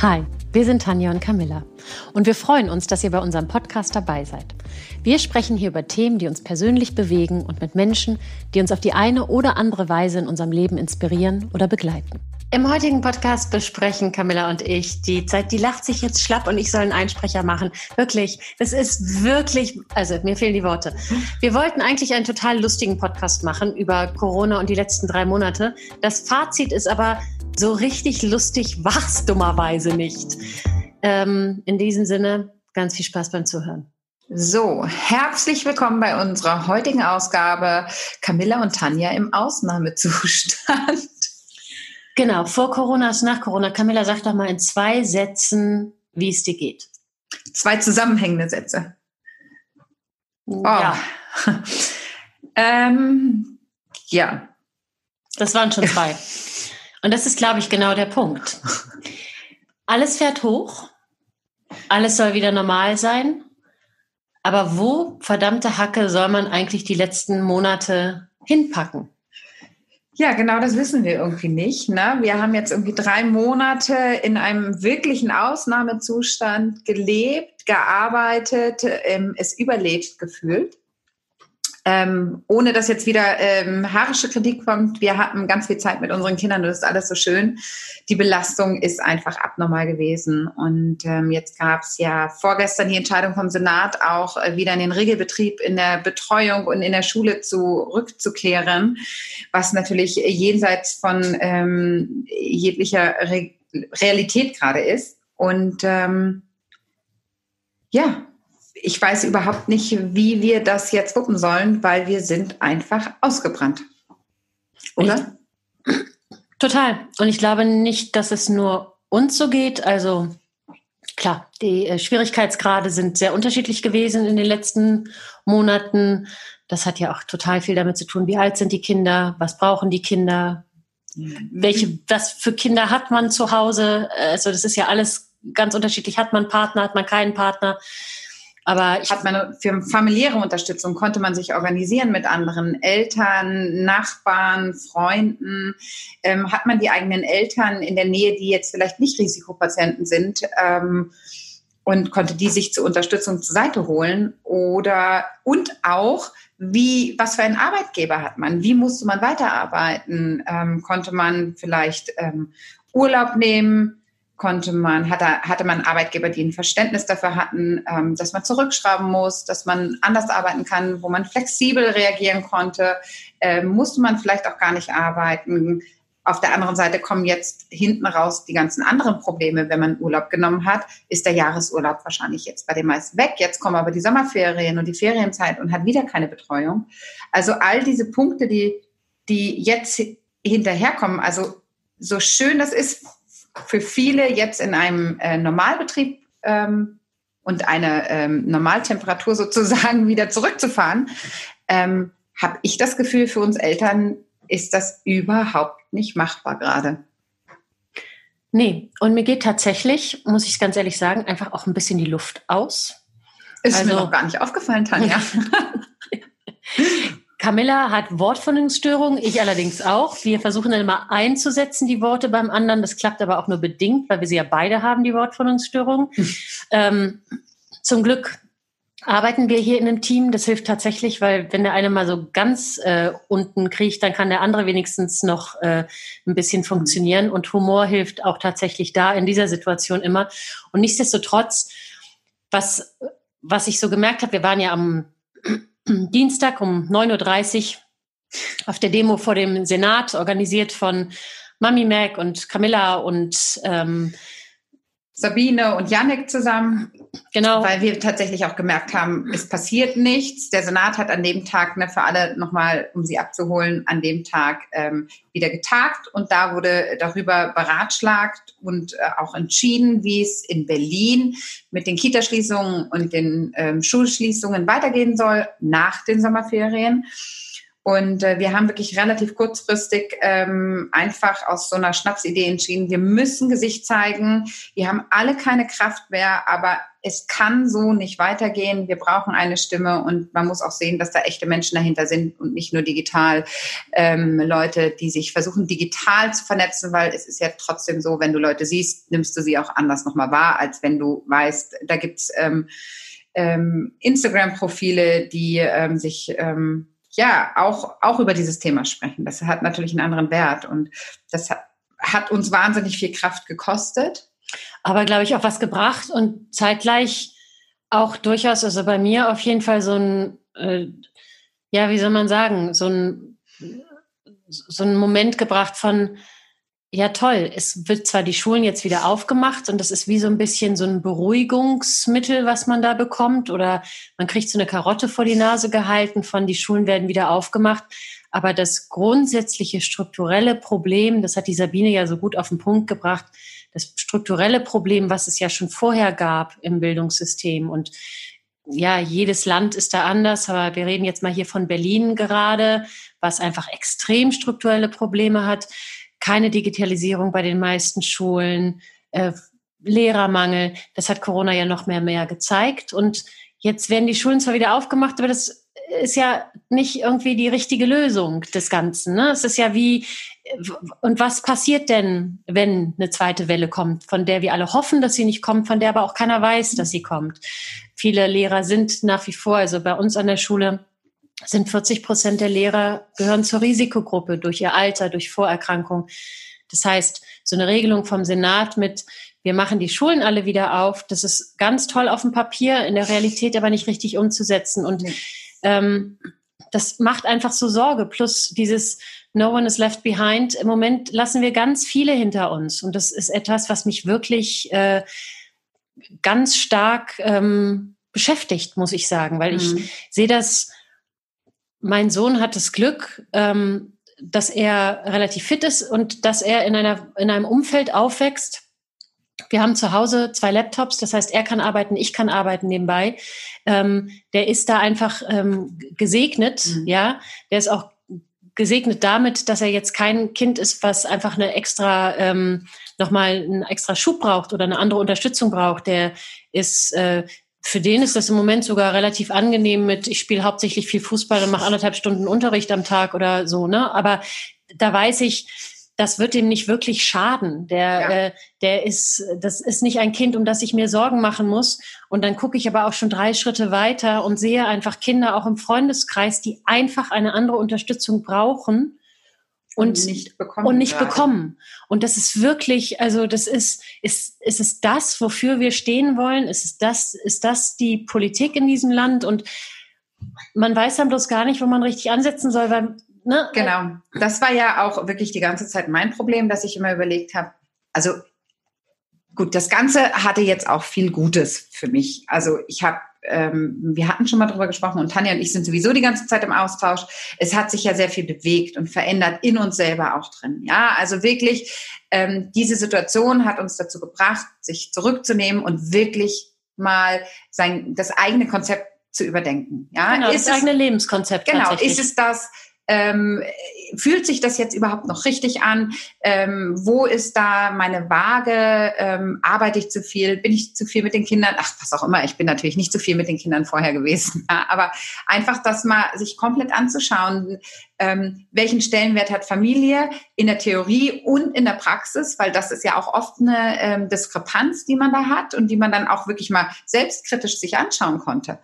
Hi, wir sind Tanja und Camilla und wir freuen uns, dass ihr bei unserem Podcast dabei seid. Wir sprechen hier über Themen, die uns persönlich bewegen und mit Menschen, die uns auf die eine oder andere Weise in unserem Leben inspirieren oder begleiten. Im heutigen Podcast besprechen Camilla und ich die Zeit, die lacht sich jetzt schlapp und ich soll einen Einsprecher machen. Wirklich, es ist wirklich, also mir fehlen die Worte. Wir wollten eigentlich einen total lustigen Podcast machen über Corona und die letzten drei Monate. Das Fazit ist aber, so richtig lustig war es dummerweise nicht. Ähm, in diesem Sinne, ganz viel Spaß beim Zuhören. So, herzlich willkommen bei unserer heutigen Ausgabe Camilla und Tanja im Ausnahmezustand. Genau, vor Corona ist nach Corona. Camilla, sag doch mal in zwei Sätzen, wie es dir geht. Zwei zusammenhängende Sätze. Oh. Ja. ähm, ja. Das waren schon zwei. Und das ist, glaube ich, genau der Punkt. Alles fährt hoch, alles soll wieder normal sein, aber wo, verdammte Hacke, soll man eigentlich die letzten Monate hinpacken? Ja, genau, das wissen wir irgendwie nicht. Ne? Wir haben jetzt irgendwie drei Monate in einem wirklichen Ausnahmezustand gelebt, gearbeitet, ähm, es überlebt gefühlt ähm, ohne dass jetzt wieder ähm, haarische Kritik kommt, wir hatten ganz viel Zeit mit unseren Kindern das ist alles so schön. Die Belastung ist einfach abnormal gewesen. Und ähm, jetzt gab es ja vorgestern die Entscheidung vom Senat, auch äh, wieder in den Regelbetrieb in der Betreuung und in der Schule zurückzukehren, was natürlich jenseits von ähm, jeglicher Re Realität gerade ist. Und ähm, ja, ich weiß überhaupt nicht, wie wir das jetzt wuppen sollen, weil wir sind einfach ausgebrannt. Oder? Ich, total. Und ich glaube nicht, dass es nur uns so geht. Also klar, die äh, Schwierigkeitsgrade sind sehr unterschiedlich gewesen in den letzten Monaten. Das hat ja auch total viel damit zu tun, wie alt sind die Kinder, was brauchen die Kinder, welche, was für Kinder hat man zu Hause. Also das ist ja alles ganz unterschiedlich. Hat man Partner, hat man keinen Partner? Aber ich hat man für familiäre Unterstützung konnte man sich organisieren mit anderen Eltern, Nachbarn, Freunden. Ähm, hat man die eigenen Eltern in der Nähe, die jetzt vielleicht nicht Risikopatienten sind, ähm, und konnte die sich zur Unterstützung zur Seite holen oder und auch wie was für einen Arbeitgeber hat man? Wie musste man weiterarbeiten? Ähm, konnte man vielleicht ähm, Urlaub nehmen? Konnte man, hatte, hatte man Arbeitgeber, die ein Verständnis dafür hatten, ähm, dass man zurückschrauben muss, dass man anders arbeiten kann, wo man flexibel reagieren konnte, äh, musste man vielleicht auch gar nicht arbeiten. Auf der anderen Seite kommen jetzt hinten raus die ganzen anderen Probleme. Wenn man Urlaub genommen hat, ist der Jahresurlaub wahrscheinlich jetzt bei den meisten weg. Jetzt kommen aber die Sommerferien und die Ferienzeit und hat wieder keine Betreuung. Also all diese Punkte, die, die jetzt hinterherkommen, also so schön das ist, für viele jetzt in einem äh, Normalbetrieb ähm, und eine ähm, Normaltemperatur sozusagen wieder zurückzufahren, ähm, habe ich das Gefühl, für uns Eltern ist das überhaupt nicht machbar gerade. Nee, und mir geht tatsächlich, muss ich ganz ehrlich sagen, einfach auch ein bisschen die Luft aus. Ist also, mir noch gar nicht aufgefallen, Tanja. Camilla hat Wortfindungsstörungen, ich allerdings auch. Wir versuchen dann immer einzusetzen, die Worte beim anderen. Das klappt aber auch nur bedingt, weil wir sie ja beide haben, die Wortfindungsstörung. ähm, zum Glück arbeiten wir hier in einem Team. Das hilft tatsächlich, weil wenn der eine mal so ganz äh, unten kriegt, dann kann der andere wenigstens noch äh, ein bisschen funktionieren. Und Humor hilft auch tatsächlich da in dieser Situation immer. Und nichtsdestotrotz, was, was ich so gemerkt habe, wir waren ja am Dienstag um 9.30 Uhr auf der Demo vor dem Senat, organisiert von Mami Mac und Camilla und ähm, Sabine und Yannick zusammen. Genau. Weil wir tatsächlich auch gemerkt haben, es passiert nichts. Der Senat hat an dem Tag, ne, für alle nochmal, um sie abzuholen, an dem Tag ähm, wieder getagt und da wurde darüber beratschlagt und äh, auch entschieden, wie es in Berlin mit den Kitaschließungen und den ähm, Schulschließungen weitergehen soll nach den Sommerferien. Und äh, wir haben wirklich relativ kurzfristig ähm, einfach aus so einer Schnapsidee entschieden, wir müssen Gesicht zeigen. Wir haben alle keine Kraft mehr, aber es kann so nicht weitergehen. Wir brauchen eine Stimme und man muss auch sehen, dass da echte Menschen dahinter sind und nicht nur digital ähm, Leute, die sich versuchen, digital zu vernetzen, weil es ist ja trotzdem so, wenn du Leute siehst, nimmst du sie auch anders nochmal wahr, als wenn du weißt, da gibt's ähm, ähm, Instagram-Profile, die ähm, sich ähm, ja auch, auch über dieses Thema sprechen. Das hat natürlich einen anderen Wert und das hat, uns wahnsinnig viel Kraft gekostet. Aber glaube ich auch was gebracht und zeitgleich auch durchaus, also bei mir auf jeden Fall so ein, äh, ja, wie soll man sagen, so ein, so ein Moment gebracht von, ja, toll. Es wird zwar die Schulen jetzt wieder aufgemacht und das ist wie so ein bisschen so ein Beruhigungsmittel, was man da bekommt oder man kriegt so eine Karotte vor die Nase gehalten von die Schulen werden wieder aufgemacht. Aber das grundsätzliche strukturelle Problem, das hat die Sabine ja so gut auf den Punkt gebracht, das strukturelle Problem, was es ja schon vorher gab im Bildungssystem und ja, jedes Land ist da anders, aber wir reden jetzt mal hier von Berlin gerade, was einfach extrem strukturelle Probleme hat keine Digitalisierung bei den meisten Schulen, äh, Lehrermangel. Das hat Corona ja noch mehr mehr gezeigt. Und jetzt werden die Schulen zwar wieder aufgemacht, aber das ist ja nicht irgendwie die richtige Lösung des Ganzen. Ne? Es ist ja wie, und was passiert denn, wenn eine zweite Welle kommt, von der wir alle hoffen, dass sie nicht kommt, von der aber auch keiner weiß, dass sie kommt? Viele Lehrer sind nach wie vor, also bei uns an der Schule, sind 40 Prozent der Lehrer gehören zur Risikogruppe durch ihr Alter, durch Vorerkrankung. Das heißt, so eine Regelung vom Senat mit, wir machen die Schulen alle wieder auf, das ist ganz toll auf dem Papier, in der Realität aber nicht richtig umzusetzen. Und ähm, das macht einfach so Sorge. Plus dieses No one is left behind. Im Moment lassen wir ganz viele hinter uns. Und das ist etwas, was mich wirklich äh, ganz stark ähm, beschäftigt, muss ich sagen, weil mhm. ich sehe das mein Sohn hat das Glück, ähm, dass er relativ fit ist und dass er in, einer, in einem Umfeld aufwächst. Wir haben zu Hause zwei Laptops, das heißt, er kann arbeiten, ich kann arbeiten nebenbei. Ähm, der ist da einfach ähm, gesegnet, mhm. ja. Der ist auch gesegnet damit, dass er jetzt kein Kind ist, was einfach eine extra ähm, nochmal einen extra Schub braucht oder eine andere Unterstützung braucht. Der ist äh, für den ist das im Moment sogar relativ angenehm mit, ich spiele hauptsächlich viel Fußball und mache anderthalb Stunden Unterricht am Tag oder so, ne? Aber da weiß ich, das wird dem nicht wirklich schaden. Der, ja. äh, der ist, das ist nicht ein Kind, um das ich mir Sorgen machen muss. Und dann gucke ich aber auch schon drei Schritte weiter und sehe einfach Kinder auch im Freundeskreis, die einfach eine andere Unterstützung brauchen und, nicht bekommen. Und nicht bekommen. Und das ist wirklich, also das ist, ist, ist es das, wofür wir stehen wollen? Ist es das, ist das die Politik in diesem Land? Und man weiß dann bloß gar nicht, wo man richtig ansetzen soll, weil, ne? Genau. Das war ja auch wirklich die ganze Zeit mein Problem, dass ich immer überlegt habe, also gut, das Ganze hatte jetzt auch viel Gutes für mich. Also ich habe ähm, wir hatten schon mal drüber gesprochen und Tanja und ich sind sowieso die ganze Zeit im Austausch. Es hat sich ja sehr viel bewegt und verändert in uns selber auch drin. Ja, also wirklich, ähm, diese Situation hat uns dazu gebracht, sich zurückzunehmen und wirklich mal sein, das eigene Konzept zu überdenken. Ja, genau, ist das es, eigene Lebenskonzept. Genau, ist es das, ähm, fühlt sich das jetzt überhaupt noch richtig an? Ähm, wo ist da meine Waage? Ähm, arbeite ich zu viel? Bin ich zu viel mit den Kindern? Ach, was auch immer. Ich bin natürlich nicht zu viel mit den Kindern vorher gewesen. Ja, aber einfach das mal sich komplett anzuschauen. Ähm, welchen Stellenwert hat Familie in der Theorie und in der Praxis? Weil das ist ja auch oft eine ähm, Diskrepanz, die man da hat und die man dann auch wirklich mal selbstkritisch sich anschauen konnte.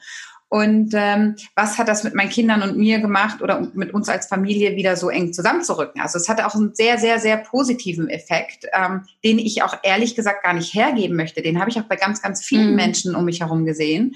Und ähm, was hat das mit meinen Kindern und mir gemacht oder mit uns als Familie wieder so eng zusammenzurücken? Also es hatte auch einen sehr, sehr, sehr positiven Effekt, ähm, den ich auch ehrlich gesagt gar nicht hergeben möchte. Den habe ich auch bei ganz, ganz vielen mhm. Menschen um mich herum gesehen.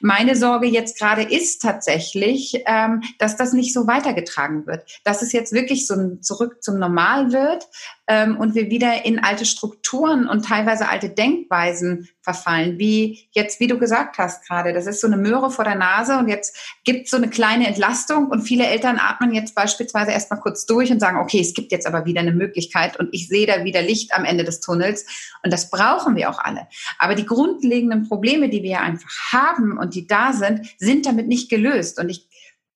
Meine Sorge jetzt gerade ist tatsächlich, ähm, dass das nicht so weitergetragen wird, dass es jetzt wirklich so ein zurück zum Normal wird ähm, und wir wieder in alte Strukturen und teilweise alte Denkweisen verfallen, wie jetzt, wie du gesagt hast gerade, das ist so eine Möhre vor der Nase und jetzt gibt es so eine kleine Entlastung und viele Eltern atmen jetzt beispielsweise erstmal kurz durch und sagen, okay, es gibt jetzt aber wieder eine Möglichkeit und ich sehe da wieder Licht am Ende des Tunnels und das brauchen wir auch alle. Aber die grundlegenden Probleme, die wir einfach haben und die da sind, sind damit nicht gelöst und ich,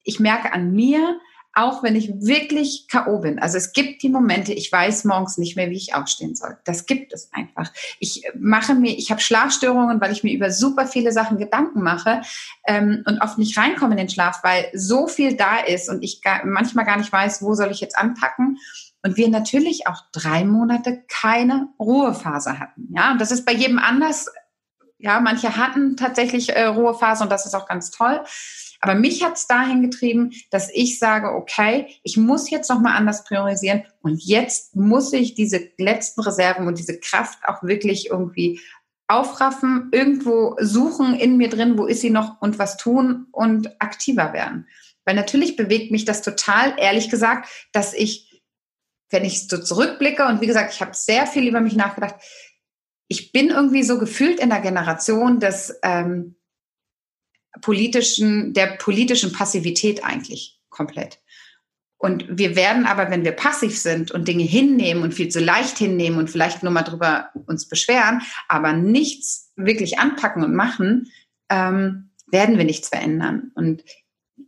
ich merke an mir, auch wenn ich wirklich K.O. bin. Also es gibt die Momente, ich weiß morgens nicht mehr, wie ich aufstehen soll. Das gibt es einfach. Ich mache mir, ich habe Schlafstörungen, weil ich mir über super viele Sachen Gedanken mache ähm, und oft nicht reinkomme in den Schlaf, weil so viel da ist und ich gar, manchmal gar nicht weiß, wo soll ich jetzt anpacken. Und wir natürlich auch drei Monate keine Ruhephase hatten. Ja, und das ist bei jedem anders. Ja, manche hatten tatsächlich äh, Ruhephase und das ist auch ganz toll. Aber mich hat es dahin getrieben, dass ich sage, okay, ich muss jetzt nochmal anders priorisieren und jetzt muss ich diese letzten Reserven und diese Kraft auch wirklich irgendwie aufraffen, irgendwo suchen in mir drin, wo ist sie noch und was tun und aktiver werden. Weil natürlich bewegt mich das total, ehrlich gesagt, dass ich, wenn ich so zurückblicke und wie gesagt, ich habe sehr viel über mich nachgedacht, ich bin irgendwie so gefühlt in der Generation des ähm, politischen, der politischen Passivität eigentlich komplett. Und wir werden aber, wenn wir passiv sind und Dinge hinnehmen und viel zu leicht hinnehmen und vielleicht nur mal drüber uns beschweren, aber nichts wirklich anpacken und machen, ähm, werden wir nichts verändern. Und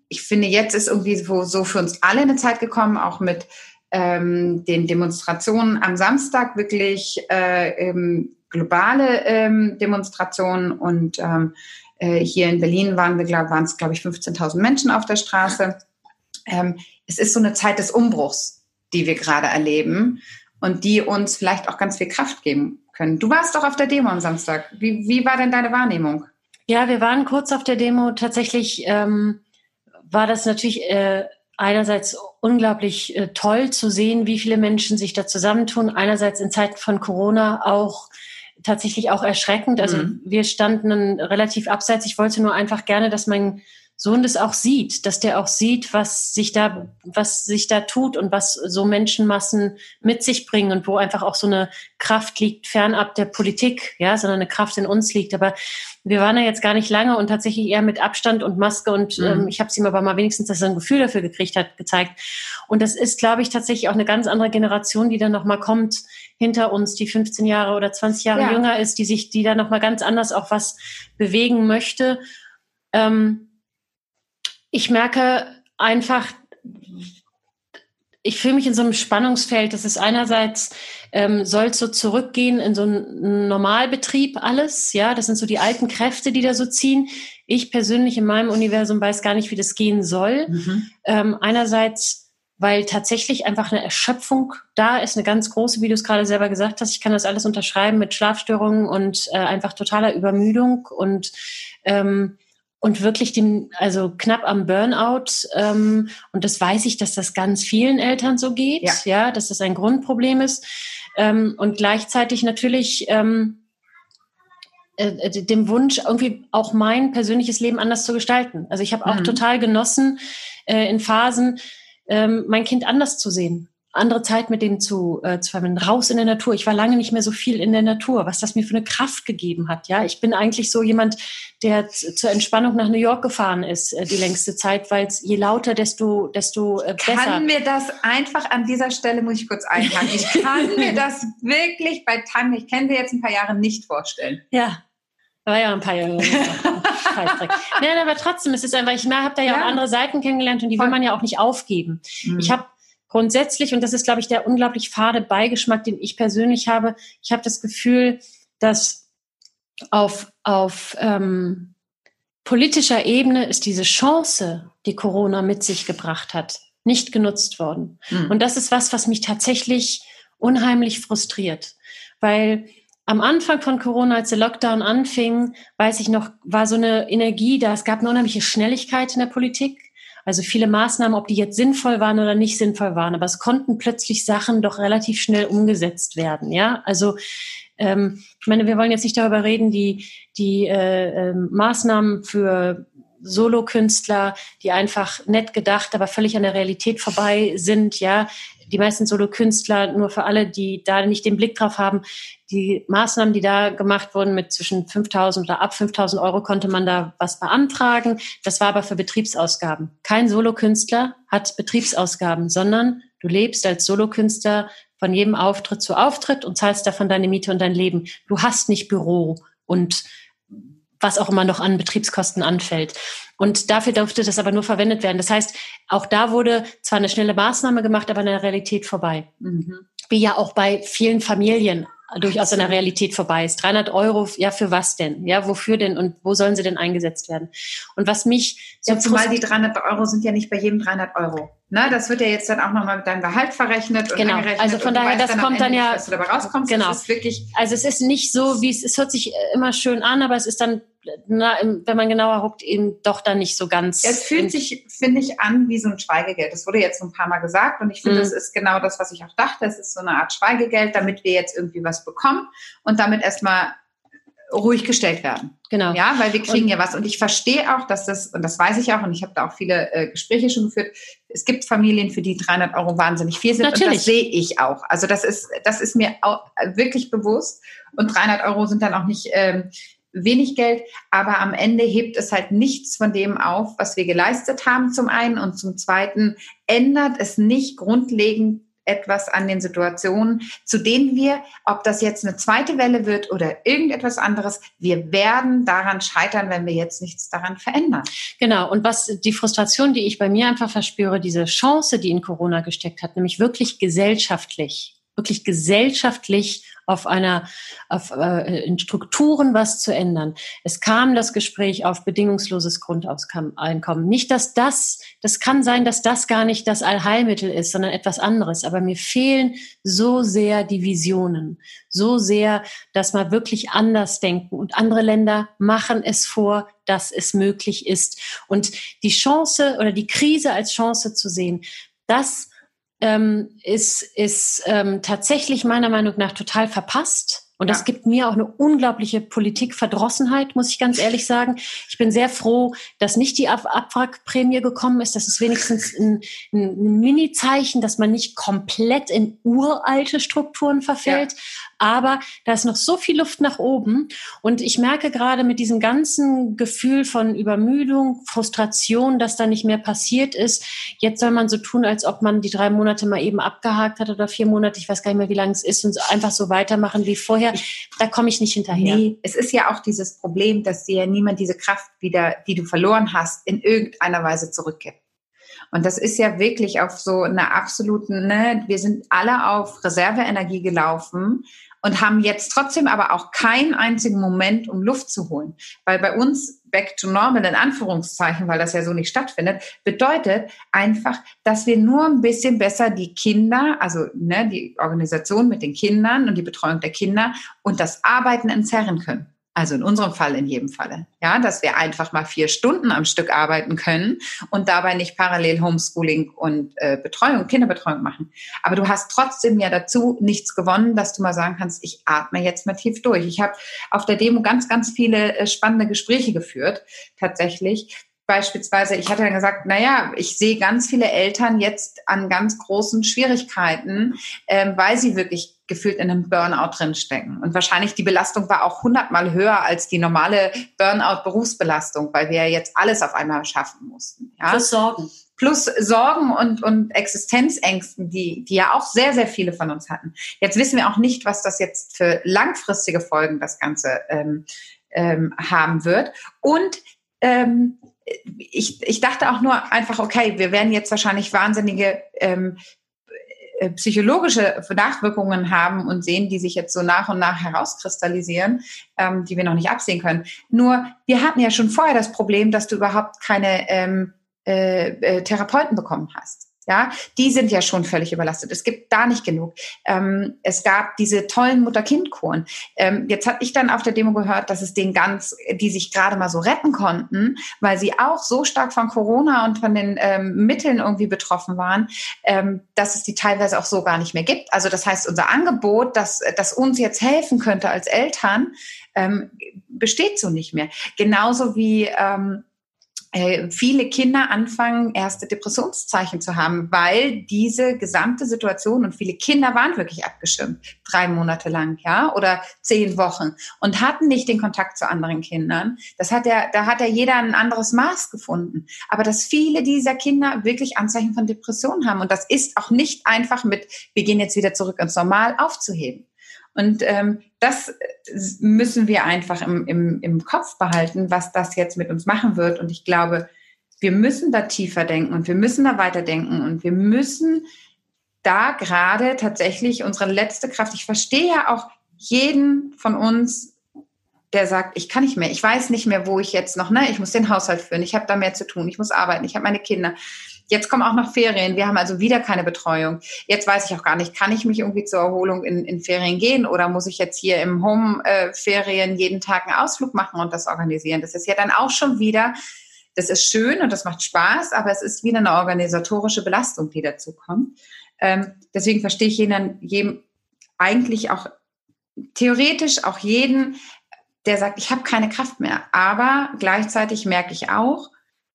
ich finde, jetzt ist irgendwie so, für uns alle eine Zeit gekommen, auch mit ähm, den Demonstrationen am Samstag wirklich äh, globale ähm, Demonstrationen und ähm, äh, hier in Berlin waren wir, glaub, es, glaube ich, 15.000 Menschen auf der Straße. Ähm, es ist so eine Zeit des Umbruchs, die wir gerade erleben und die uns vielleicht auch ganz viel Kraft geben können. Du warst doch auf der Demo am Samstag. Wie, wie war denn deine Wahrnehmung? Ja, wir waren kurz auf der Demo. Tatsächlich ähm, war das natürlich äh, einerseits unglaublich äh, toll zu sehen, wie viele Menschen sich da zusammentun. Einerseits in Zeiten von Corona auch tatsächlich auch erschreckend. Also mhm. wir standen relativ abseits. Ich wollte nur einfach gerne, dass mein Sohn das auch sieht, dass der auch sieht, was sich da, was sich da tut und was so Menschenmassen mit sich bringen und wo einfach auch so eine Kraft liegt, fernab der Politik, ja, sondern eine Kraft in uns liegt. Aber wir waren da jetzt gar nicht lange und tatsächlich eher mit Abstand und Maske und mhm. ähm, ich habe es ihm aber mal wenigstens, dass er ein Gefühl dafür gekriegt hat, gezeigt. Und das ist, glaube ich, tatsächlich auch eine ganz andere Generation, die dann nochmal kommt hinter uns, die 15 Jahre oder 20 Jahre ja. jünger ist, die sich, die da nochmal ganz anders auch was bewegen möchte. Ähm, ich merke einfach, ich fühle mich in so einem Spannungsfeld. Das ist einerseits, ähm, soll es so zurückgehen in so einen Normalbetrieb alles. Ja, das sind so die alten Kräfte, die da so ziehen. Ich persönlich in meinem Universum weiß gar nicht, wie das gehen soll. Mhm. Ähm, einerseits, weil tatsächlich einfach eine Erschöpfung da ist, eine ganz große, wie du es gerade selber gesagt hast. Ich kann das alles unterschreiben mit Schlafstörungen und äh, einfach totaler Übermüdung und ähm, und wirklich dem, also knapp am Burnout. Ähm, und das weiß ich, dass das ganz vielen Eltern so geht, ja, ja dass das ein Grundproblem ist. Ähm, und gleichzeitig natürlich ähm, äh, äh dem Wunsch, irgendwie auch mein persönliches Leben anders zu gestalten. Also ich habe auch mhm. total genossen, äh, in Phasen ähm, mein Kind anders zu sehen andere Zeit mit denen zu, äh, zu verwenden, raus in der Natur. Ich war lange nicht mehr so viel in der Natur, was das mir für eine Kraft gegeben hat. Ja, ich bin eigentlich so jemand, der zur Entspannung nach New York gefahren ist äh, die längste Zeit, weil es je lauter, desto desto äh, besser. Kann mir das einfach an dieser Stelle muss ich kurz einhaken. Ich kann mir das wirklich bei Tanja, ich kenne sie jetzt ein paar Jahre nicht vorstellen. Ja, war ja ein paar Jahre. Nein, aber trotzdem, es ist einfach, ich habe da ja, ja, auch andere Seiten kennengelernt und die will man ja auch nicht aufgeben. Mhm. Ich habe grundsätzlich, und das ist, glaube ich, der unglaublich fade Beigeschmack, den ich persönlich habe, ich habe das Gefühl, dass auf, auf ähm, politischer Ebene ist diese Chance, die Corona mit sich gebracht hat, nicht genutzt worden. Mhm. Und das ist was, was mich tatsächlich unheimlich frustriert, weil am Anfang von Corona, als der Lockdown anfing, weiß ich noch, war so eine Energie da. Es gab eine unheimliche Schnelligkeit in der Politik. Also viele Maßnahmen, ob die jetzt sinnvoll waren oder nicht sinnvoll waren, aber es konnten plötzlich Sachen doch relativ schnell umgesetzt werden. Ja, also ähm, ich meine, wir wollen jetzt nicht darüber reden, die die äh, äh, Maßnahmen für Solokünstler, die einfach nett gedacht, aber völlig an der Realität vorbei sind, ja, die meisten Solokünstler, nur für alle, die da nicht den Blick drauf haben, die Maßnahmen, die da gemacht wurden mit zwischen 5000 oder ab 5000 Euro konnte man da was beantragen. Das war aber für Betriebsausgaben. Kein Solokünstler hat Betriebsausgaben, sondern du lebst als Solokünstler von jedem Auftritt zu Auftritt und zahlst davon deine Miete und dein Leben. Du hast nicht Büro und was auch immer noch an Betriebskosten anfällt. Und dafür durfte das aber nur verwendet werden. Das heißt, auch da wurde zwar eine schnelle Maßnahme gemacht, aber in der Realität vorbei. Mhm. Wie ja auch bei vielen Familien durchaus in der Realität vorbei ist. 300 Euro, ja, für was denn? Ja, wofür denn und wo sollen sie denn eingesetzt werden? Und was mich so ja, zumal die 300 Euro sind ja nicht bei jedem 300 Euro. Ne, das wird ja jetzt dann auch nochmal mit deinem Gehalt verrechnet und genau. angerechnet. Also von daher, das dann kommt dann ja, was du dabei rauskommst. Genau. wirklich also es ist nicht so, wie es, es hört sich immer schön an, aber es ist dann na, wenn man genauer guckt, eben doch dann nicht so ganz. Es fühlt sich, finde ich, an wie so ein Schweigegeld. Das wurde jetzt ein paar Mal gesagt und ich finde, mhm. das ist genau das, was ich auch dachte. Es ist so eine Art Schweigegeld, damit wir jetzt irgendwie was bekommen und damit erstmal ruhig gestellt werden. Genau. Ja, weil wir kriegen und, ja was. Und ich verstehe auch, dass das, und das weiß ich auch, und ich habe da auch viele äh, Gespräche schon geführt, es gibt Familien, für die 300 Euro wahnsinnig viel sind. Natürlich. Und das sehe ich auch. Also das ist, das ist mir auch wirklich bewusst. Und 300 Euro sind dann auch nicht ähm, wenig Geld, aber am Ende hebt es halt nichts von dem auf, was wir geleistet haben zum einen und zum zweiten ändert es nicht grundlegend etwas an den Situationen, zu denen wir, ob das jetzt eine zweite Welle wird oder irgendetwas anderes, wir werden daran scheitern, wenn wir jetzt nichts daran verändern. Genau. Und was die Frustration, die ich bei mir einfach verspüre, diese Chance, die in Corona gesteckt hat, nämlich wirklich gesellschaftlich, wirklich gesellschaftlich auf einer, auf, äh, in Strukturen was zu ändern. Es kam das Gespräch auf bedingungsloses Grundeinkommen. Nicht, dass das, das kann sein, dass das gar nicht das Allheilmittel ist, sondern etwas anderes. Aber mir fehlen so sehr die Visionen, so sehr, dass man wirklich anders denken. Und andere Länder machen es vor, dass es möglich ist. Und die Chance oder die Krise als Chance zu sehen, das ähm, ist, ist ähm, tatsächlich meiner Meinung nach total verpasst. Und das ja. gibt mir auch eine unglaubliche Politikverdrossenheit, muss ich ganz ehrlich sagen. Ich bin sehr froh, dass nicht die Ab Abwrackprämie gekommen ist. Das ist wenigstens ein, ein Mini-Zeichen, dass man nicht komplett in uralte Strukturen verfällt. Ja. Aber da ist noch so viel Luft nach oben. Und ich merke gerade mit diesem ganzen Gefühl von Übermüdung, Frustration, dass da nicht mehr passiert ist. Jetzt soll man so tun, als ob man die drei Monate mal eben abgehakt hat oder vier Monate. Ich weiß gar nicht mehr, wie lange es ist und einfach so weitermachen wie vorher. Da komme ich nicht hinterher. Nee, es ist ja auch dieses Problem, dass dir ja niemand diese Kraft wieder, die du verloren hast, in irgendeiner Weise zurückgibt. Und das ist ja wirklich auf so einer absoluten, ne, wir sind alle auf Reserveenergie gelaufen und haben jetzt trotzdem aber auch keinen einzigen Moment, um Luft zu holen. Weil bei uns back to normal in Anführungszeichen, weil das ja so nicht stattfindet, bedeutet einfach, dass wir nur ein bisschen besser die Kinder, also ne, die Organisation mit den Kindern und die Betreuung der Kinder und das Arbeiten entzerren können. Also in unserem Fall in jedem Falle. Ja, dass wir einfach mal vier Stunden am Stück arbeiten können und dabei nicht parallel Homeschooling und äh, Betreuung, Kinderbetreuung machen. Aber du hast trotzdem ja dazu nichts gewonnen, dass du mal sagen kannst, ich atme jetzt mal tief durch. Ich habe auf der Demo ganz, ganz viele äh, spannende Gespräche geführt, tatsächlich. Beispielsweise, ich hatte dann gesagt, naja, ich sehe ganz viele Eltern jetzt an ganz großen Schwierigkeiten, ähm, weil sie wirklich gefühlt in einem Burnout drinstecken. Und wahrscheinlich die Belastung war auch hundertmal höher als die normale Burnout-Berufsbelastung, weil wir jetzt alles auf einmal schaffen mussten. Ja? Plus Sorgen. Plus Sorgen und, und Existenzängsten, die, die ja auch sehr, sehr viele von uns hatten. Jetzt wissen wir auch nicht, was das jetzt für langfristige Folgen das Ganze ähm, ähm, haben wird. Und ähm, ich, ich dachte auch nur einfach, okay, wir werden jetzt wahrscheinlich wahnsinnige ähm, äh, psychologische Nachwirkungen haben und sehen, die sich jetzt so nach und nach herauskristallisieren, ähm, die wir noch nicht absehen können. Nur, wir hatten ja schon vorher das Problem, dass du überhaupt keine ähm, äh, äh, Therapeuten bekommen hast. Ja, die sind ja schon völlig überlastet. Es gibt da nicht genug. Ähm, es gab diese tollen Mutter-Kind-Kuren. Ähm, jetzt hatte ich dann auf der Demo gehört, dass es den ganz, die sich gerade mal so retten konnten, weil sie auch so stark von Corona und von den ähm, Mitteln irgendwie betroffen waren, ähm, dass es die teilweise auch so gar nicht mehr gibt. Also das heißt, unser Angebot, das, das uns jetzt helfen könnte als Eltern, ähm, besteht so nicht mehr. Genauso wie ähm, äh, viele Kinder anfangen, erste Depressionszeichen zu haben, weil diese gesamte Situation und viele Kinder waren wirklich abgeschirmt, drei Monate lang, ja, oder zehn Wochen und hatten nicht den Kontakt zu anderen Kindern. Das hat ja, da hat ja jeder ein anderes Maß gefunden. Aber dass viele dieser Kinder wirklich Anzeichen von Depressionen haben und das ist auch nicht einfach mit, wir gehen jetzt wieder zurück ins Normal aufzuheben. Und ähm, das müssen wir einfach im, im, im Kopf behalten, was das jetzt mit uns machen wird. Und ich glaube, wir müssen da tiefer denken und wir müssen da weiterdenken und wir müssen da gerade tatsächlich unsere letzte Kraft. Ich verstehe ja auch jeden von uns, der sagt, ich kann nicht mehr, ich weiß nicht mehr, wo ich jetzt noch, ne, ich muss den Haushalt führen, ich habe da mehr zu tun, ich muss arbeiten, ich habe meine Kinder. Jetzt kommen auch noch Ferien, wir haben also wieder keine Betreuung. Jetzt weiß ich auch gar nicht, kann ich mich irgendwie zur Erholung in, in Ferien gehen oder muss ich jetzt hier im Home-Ferien jeden Tag einen Ausflug machen und das organisieren? Das ist ja dann auch schon wieder, das ist schön und das macht Spaß, aber es ist wieder eine organisatorische Belastung, die dazu kommt. Ähm, deswegen verstehe ich jeden, jeden eigentlich auch theoretisch auch jeden, der sagt, ich habe keine Kraft mehr. Aber gleichzeitig merke ich auch,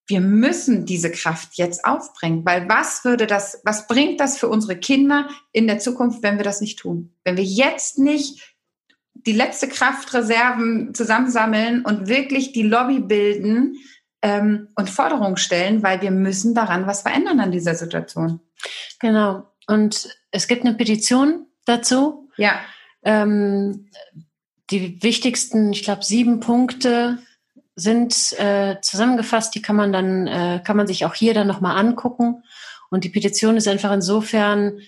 wir müssen diese Kraft jetzt aufbringen, weil was würde das, was bringt das für unsere Kinder in der Zukunft, wenn wir das nicht tun? Wenn wir jetzt nicht die letzte Kraftreserven zusammensammeln und wirklich die Lobby bilden ähm, und Forderungen stellen, weil wir müssen daran was verändern an dieser Situation. Genau. Und es gibt eine Petition dazu. Ja. Ähm, die wichtigsten, ich glaube, sieben Punkte sind äh, zusammengefasst. Die kann man dann, äh, kann man sich auch hier dann nochmal angucken. Und die Petition ist einfach insofern,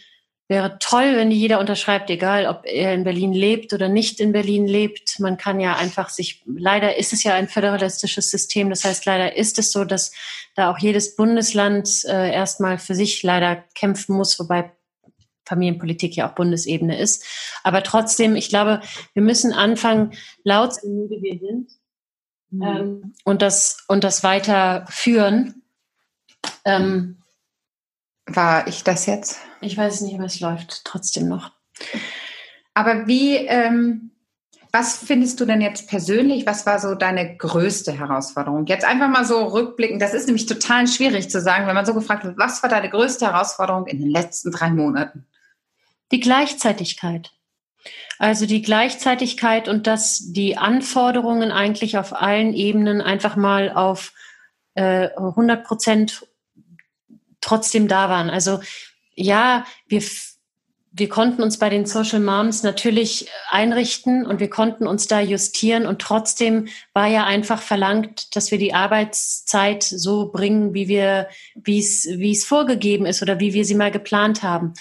wäre toll, wenn die jeder unterschreibt, egal ob er in Berlin lebt oder nicht in Berlin lebt. Man kann ja einfach sich, leider ist es ja ein föderalistisches System. Das heißt, leider ist es so, dass da auch jedes Bundesland äh, erstmal für sich leider kämpfen muss, wobei Familienpolitik ja auch Bundesebene ist. Aber trotzdem, ich glaube, wir müssen anfangen, laut wie wir sind, mhm. ähm, und das und das weiterführen. Ähm, War ich das jetzt? Ich weiß nicht, aber es läuft trotzdem noch. Aber wie, ähm, was findest du denn jetzt persönlich? Was war so deine größte Herausforderung? Jetzt einfach mal so rückblicken. Das ist nämlich total schwierig zu sagen, wenn man so gefragt wird, was war deine größte Herausforderung in den letzten drei Monaten? Die Gleichzeitigkeit. Also die Gleichzeitigkeit und dass die Anforderungen eigentlich auf allen Ebenen einfach mal auf äh, 100 Prozent trotzdem da waren. Also ja, wir, wir konnten uns bei den Social Moms natürlich einrichten und wir konnten uns da justieren und trotzdem war ja einfach verlangt, dass wir die Arbeitszeit so bringen, wie wir, wie es, wie es vorgegeben ist oder wie wir sie mal geplant haben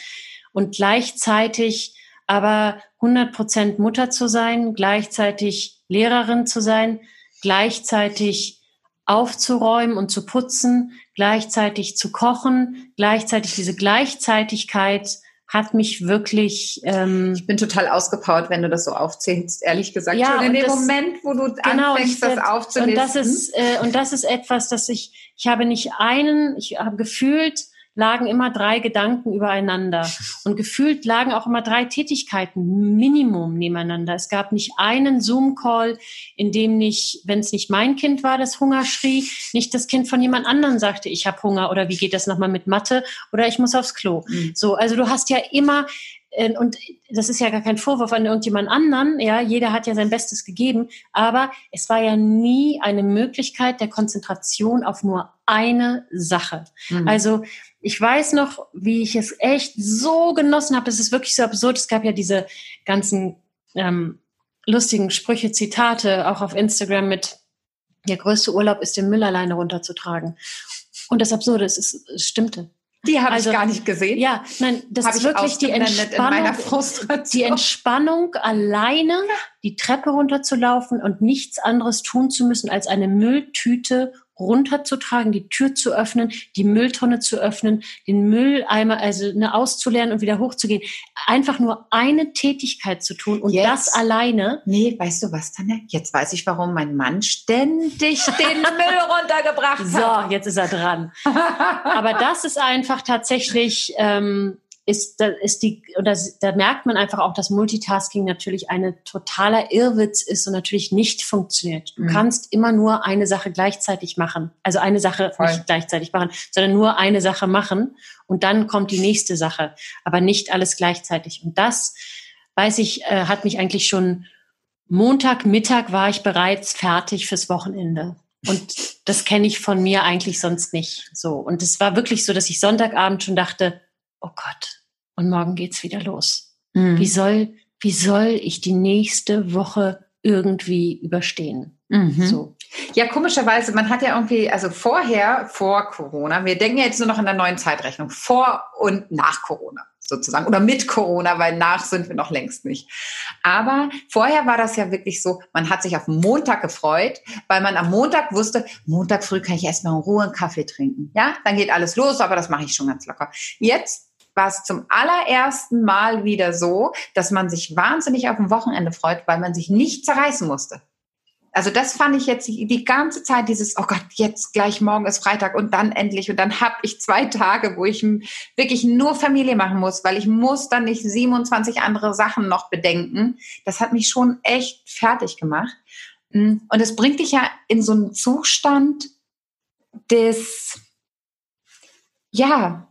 und gleichzeitig aber 100 Prozent Mutter zu sein, gleichzeitig Lehrerin zu sein, gleichzeitig aufzuräumen und zu putzen, gleichzeitig zu kochen, gleichzeitig diese Gleichzeitigkeit hat mich wirklich. Ähm, ich bin total ausgepowert, wenn du das so aufzählst, ehrlich gesagt. Ja, Schon in dem das, Moment, wo du genau, anfängst, das aufzulisten. Und das ist äh, und das ist etwas, dass ich ich habe nicht einen, ich habe gefühlt lagen immer drei Gedanken übereinander. Und gefühlt lagen auch immer drei Tätigkeiten Minimum nebeneinander. Es gab nicht einen Zoom-Call, in dem nicht, wenn es nicht mein Kind war, das Hunger schrie, nicht das Kind von jemand anderem sagte, ich habe Hunger oder wie geht das nochmal mit Mathe oder ich muss aufs Klo. Mhm. So, also du hast ja immer äh, und das ist ja gar kein Vorwurf an irgendjemand anderen, ja, jeder hat ja sein Bestes gegeben, aber es war ja nie eine Möglichkeit der Konzentration auf nur eine Sache. Mhm. Also ich weiß noch, wie ich es echt so genossen habe. Es ist wirklich so absurd. Es gab ja diese ganzen ähm, lustigen Sprüche, Zitate, auch auf Instagram mit der größte Urlaub ist den Müll alleine runterzutragen. Und das Absurde ist, es, es stimmte. Die habe also, ich gar nicht gesehen. Ja, nein, das hab ist wirklich die Entspannung, die Entspannung alleine die Treppe runterzulaufen und nichts anderes tun zu müssen, als eine Mülltüte runterzutragen, die Tür zu öffnen, die Mülltonne zu öffnen, den Mülleimer also ne, auszuleeren und wieder hochzugehen. Einfach nur eine Tätigkeit zu tun und Jetzt, das alleine. Nee, weißt du was, Tanja? Jetzt weiß ich, warum mein Mann ständig den Müll runtergebracht hat. So, jetzt ist er dran. Aber das ist einfach tatsächlich ähm, ist, da ist die, oder da merkt man einfach auch, dass Multitasking natürlich ein totaler Irrwitz ist und natürlich nicht funktioniert. Du mhm. kannst immer nur eine Sache gleichzeitig machen. Also eine Sache Voll. nicht gleichzeitig machen, sondern nur eine Sache machen und dann kommt die nächste Sache. Aber nicht alles gleichzeitig. Und das, weiß ich, äh, hat mich eigentlich schon Montagmittag war ich bereits fertig fürs Wochenende. Und das kenne ich von mir eigentlich sonst nicht so. Und es war wirklich so, dass ich Sonntagabend schon dachte, oh Gott, und morgen geht's wieder los. Mhm. Wie soll wie soll ich die nächste Woche irgendwie überstehen? Mhm. So. Ja, komischerweise, man hat ja irgendwie, also vorher, vor Corona, wir denken ja jetzt nur noch in der neuen Zeitrechnung, vor und nach Corona sozusagen oder mit Corona, weil nach sind wir noch längst nicht. Aber vorher war das ja wirklich so, man hat sich auf Montag gefreut, weil man am Montag wusste, Montag früh kann ich erstmal in Ruhe einen Kaffee trinken. Ja, dann geht alles los, aber das mache ich schon ganz locker. Jetzt war es zum allerersten Mal wieder so, dass man sich wahnsinnig auf ein Wochenende freut, weil man sich nicht zerreißen musste. Also das fand ich jetzt die ganze Zeit dieses, oh Gott, jetzt gleich morgen ist Freitag und dann endlich und dann habe ich zwei Tage, wo ich wirklich nur Familie machen muss, weil ich muss dann nicht 27 andere Sachen noch bedenken. Das hat mich schon echt fertig gemacht. Und es bringt dich ja in so einen Zustand des, ja,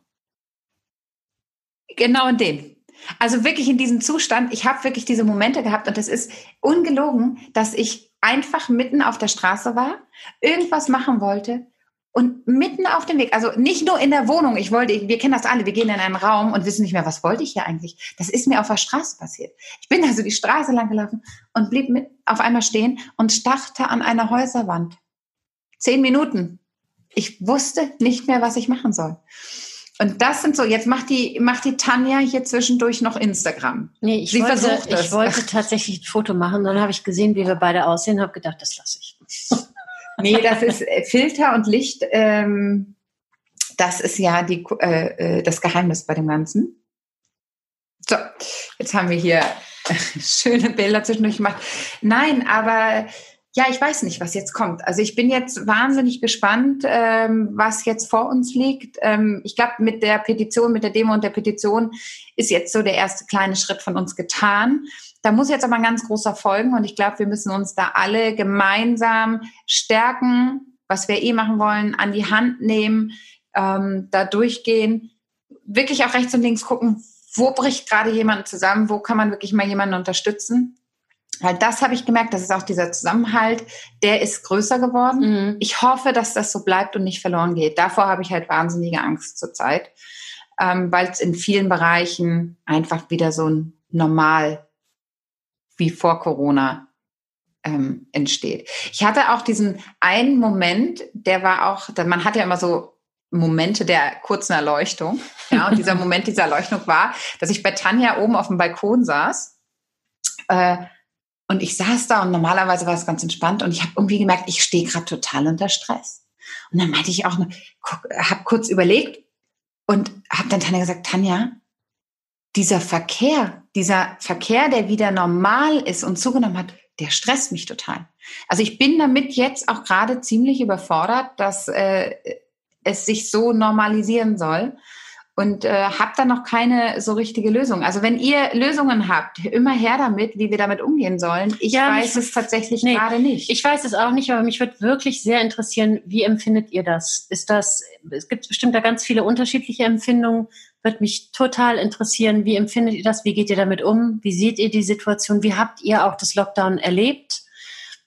genau in dem. Also wirklich in diesem Zustand, ich habe wirklich diese Momente gehabt und es ist ungelogen, dass ich einfach mitten auf der Straße war, irgendwas machen wollte und mitten auf dem Weg, also nicht nur in der Wohnung, ich wollte, wir kennen das alle, wir gehen in einen Raum und wissen nicht mehr, was wollte ich hier eigentlich. Das ist mir auf der Straße passiert. Ich bin also die Straße lang gelaufen und blieb mit auf einmal stehen und starrte an einer Häuserwand. Zehn Minuten. Ich wusste nicht mehr, was ich machen soll. Und das sind so, jetzt macht die, macht die Tanja hier zwischendurch noch Instagram. Nee, ich, Sie wollte, versucht ich wollte tatsächlich ein Foto machen, dann habe ich gesehen, wie wir beide aussehen, habe gedacht, das lasse ich. nee, das ist äh, Filter und Licht, ähm, das ist ja die, äh, äh, das Geheimnis bei dem Ganzen. So, jetzt haben wir hier schöne Bilder zwischendurch gemacht. Nein, aber ja, ich weiß nicht, was jetzt kommt. Also ich bin jetzt wahnsinnig gespannt, ähm, was jetzt vor uns liegt. Ähm, ich glaube, mit der Petition, mit der Demo und der Petition ist jetzt so der erste kleine Schritt von uns getan. Da muss jetzt aber ein ganz großer folgen und ich glaube, wir müssen uns da alle gemeinsam stärken, was wir eh machen wollen, an die Hand nehmen, ähm, da durchgehen, wirklich auch rechts und links gucken, wo bricht gerade jemand zusammen, wo kann man wirklich mal jemanden unterstützen weil das habe ich gemerkt, das ist auch dieser Zusammenhalt, der ist größer geworden. Mhm. Ich hoffe, dass das so bleibt und nicht verloren geht. Davor habe ich halt wahnsinnige Angst zurzeit, ähm, weil es in vielen Bereichen einfach wieder so ein Normal wie vor Corona ähm, entsteht. Ich hatte auch diesen einen Moment, der war auch, man hat ja immer so Momente der kurzen Erleuchtung. Ja, und dieser Moment dieser Erleuchtung war, dass ich bei Tanja oben auf dem Balkon saß. Äh, und ich saß da und normalerweise war es ganz entspannt und ich habe irgendwie gemerkt, ich stehe gerade total unter Stress. Und dann meinte ich auch, habe kurz überlegt und habe dann Tanja gesagt, Tanja, dieser Verkehr, dieser Verkehr, der wieder normal ist und zugenommen hat, der stresst mich total. Also ich bin damit jetzt auch gerade ziemlich überfordert, dass äh, es sich so normalisieren soll und äh, habe da noch keine so richtige Lösung. Also wenn ihr Lösungen habt, immer her damit, wie wir damit umgehen sollen. Ich ja, weiß es tatsächlich nee, gerade nicht. Ich weiß es auch nicht, aber mich würde wirklich sehr interessieren, wie empfindet ihr das? Ist das, es gibt bestimmt da ganz viele unterschiedliche Empfindungen. Wird mich total interessieren, wie empfindet ihr das? Wie geht ihr damit um? Wie seht ihr die Situation? Wie habt ihr auch das Lockdown erlebt?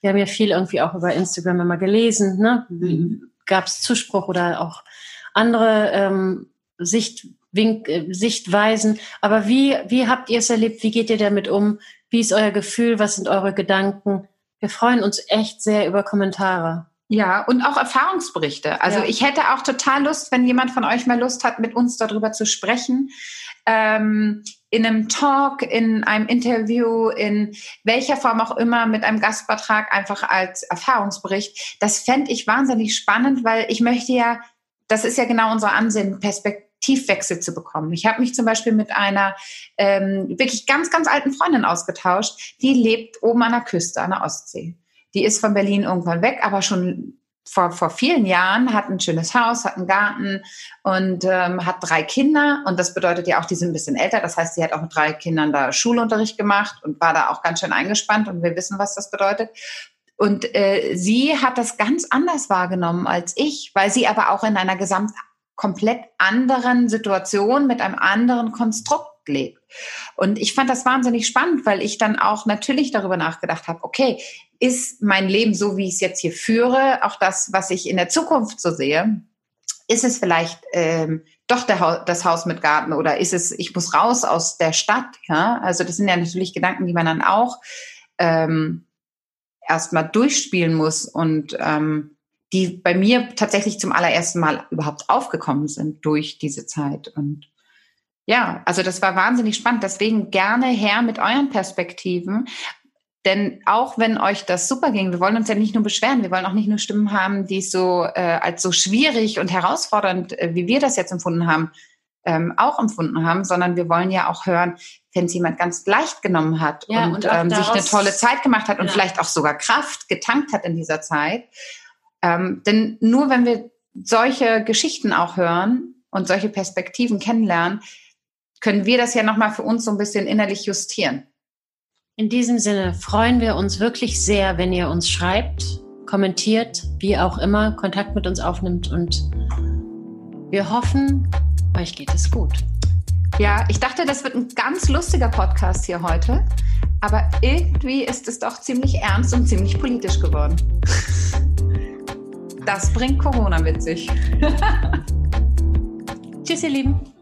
Wir haben ja viel irgendwie auch über Instagram immer gelesen. Ne? Gab es Zuspruch oder auch andere ähm, Sichtwink, äh, Sichtweisen. Aber wie, wie habt ihr es erlebt? Wie geht ihr damit um? Wie ist euer Gefühl? Was sind eure Gedanken? Wir freuen uns echt sehr über Kommentare. Ja, und auch Erfahrungsberichte. Also ja. ich hätte auch total Lust, wenn jemand von euch mal Lust hat, mit uns darüber zu sprechen. Ähm, in einem Talk, in einem Interview, in welcher Form auch immer, mit einem Gastbeitrag, einfach als Erfahrungsbericht. Das fände ich wahnsinnig spannend, weil ich möchte ja das ist ja genau unser Ansinnen, Perspektivwechsel zu bekommen. Ich habe mich zum Beispiel mit einer ähm, wirklich ganz, ganz alten Freundin ausgetauscht, die lebt oben an der Küste, an der Ostsee. Die ist von Berlin irgendwann weg, aber schon vor, vor vielen Jahren, hat ein schönes Haus, hat einen Garten und ähm, hat drei Kinder. Und das bedeutet ja auch, die sind ein bisschen älter. Das heißt, sie hat auch mit drei Kindern da Schulunterricht gemacht und war da auch ganz schön eingespannt. Und wir wissen, was das bedeutet. Und äh, sie hat das ganz anders wahrgenommen als ich, weil sie aber auch in einer gesamt komplett anderen Situation mit einem anderen Konstrukt lebt. Und ich fand das wahnsinnig spannend, weil ich dann auch natürlich darüber nachgedacht habe, okay, ist mein Leben so, wie ich es jetzt hier führe, auch das, was ich in der Zukunft so sehe, ist es vielleicht ähm, doch der, das Haus mit Garten oder ist es, ich muss raus aus der Stadt? Ja, also das sind ja natürlich Gedanken, die man dann auch ähm, erstmal durchspielen muss und ähm, die bei mir tatsächlich zum allerersten Mal überhaupt aufgekommen sind durch diese Zeit. Und ja, also das war wahnsinnig spannend. Deswegen gerne her mit euren Perspektiven. Denn auch wenn euch das super ging, wir wollen uns ja nicht nur beschweren, wir wollen auch nicht nur Stimmen haben, die es so äh, als so schwierig und herausfordernd, äh, wie wir das jetzt empfunden haben, ähm, auch empfunden haben, sondern wir wollen ja auch hören, wenn es jemand ganz leicht genommen hat ja, und, und ähm, sich eine tolle Zeit gemacht hat und ja. vielleicht auch sogar Kraft getankt hat in dieser Zeit. Ähm, denn nur wenn wir solche Geschichten auch hören und solche Perspektiven kennenlernen, können wir das ja nochmal für uns so ein bisschen innerlich justieren. In diesem Sinne freuen wir uns wirklich sehr, wenn ihr uns schreibt, kommentiert, wie auch immer, Kontakt mit uns aufnimmt und wir hoffen, euch geht es gut. Ja, ich dachte, das wird ein ganz lustiger Podcast hier heute, aber irgendwie ist es doch ziemlich ernst und ziemlich politisch geworden. Das bringt Corona mit sich. Tschüss, ihr Lieben.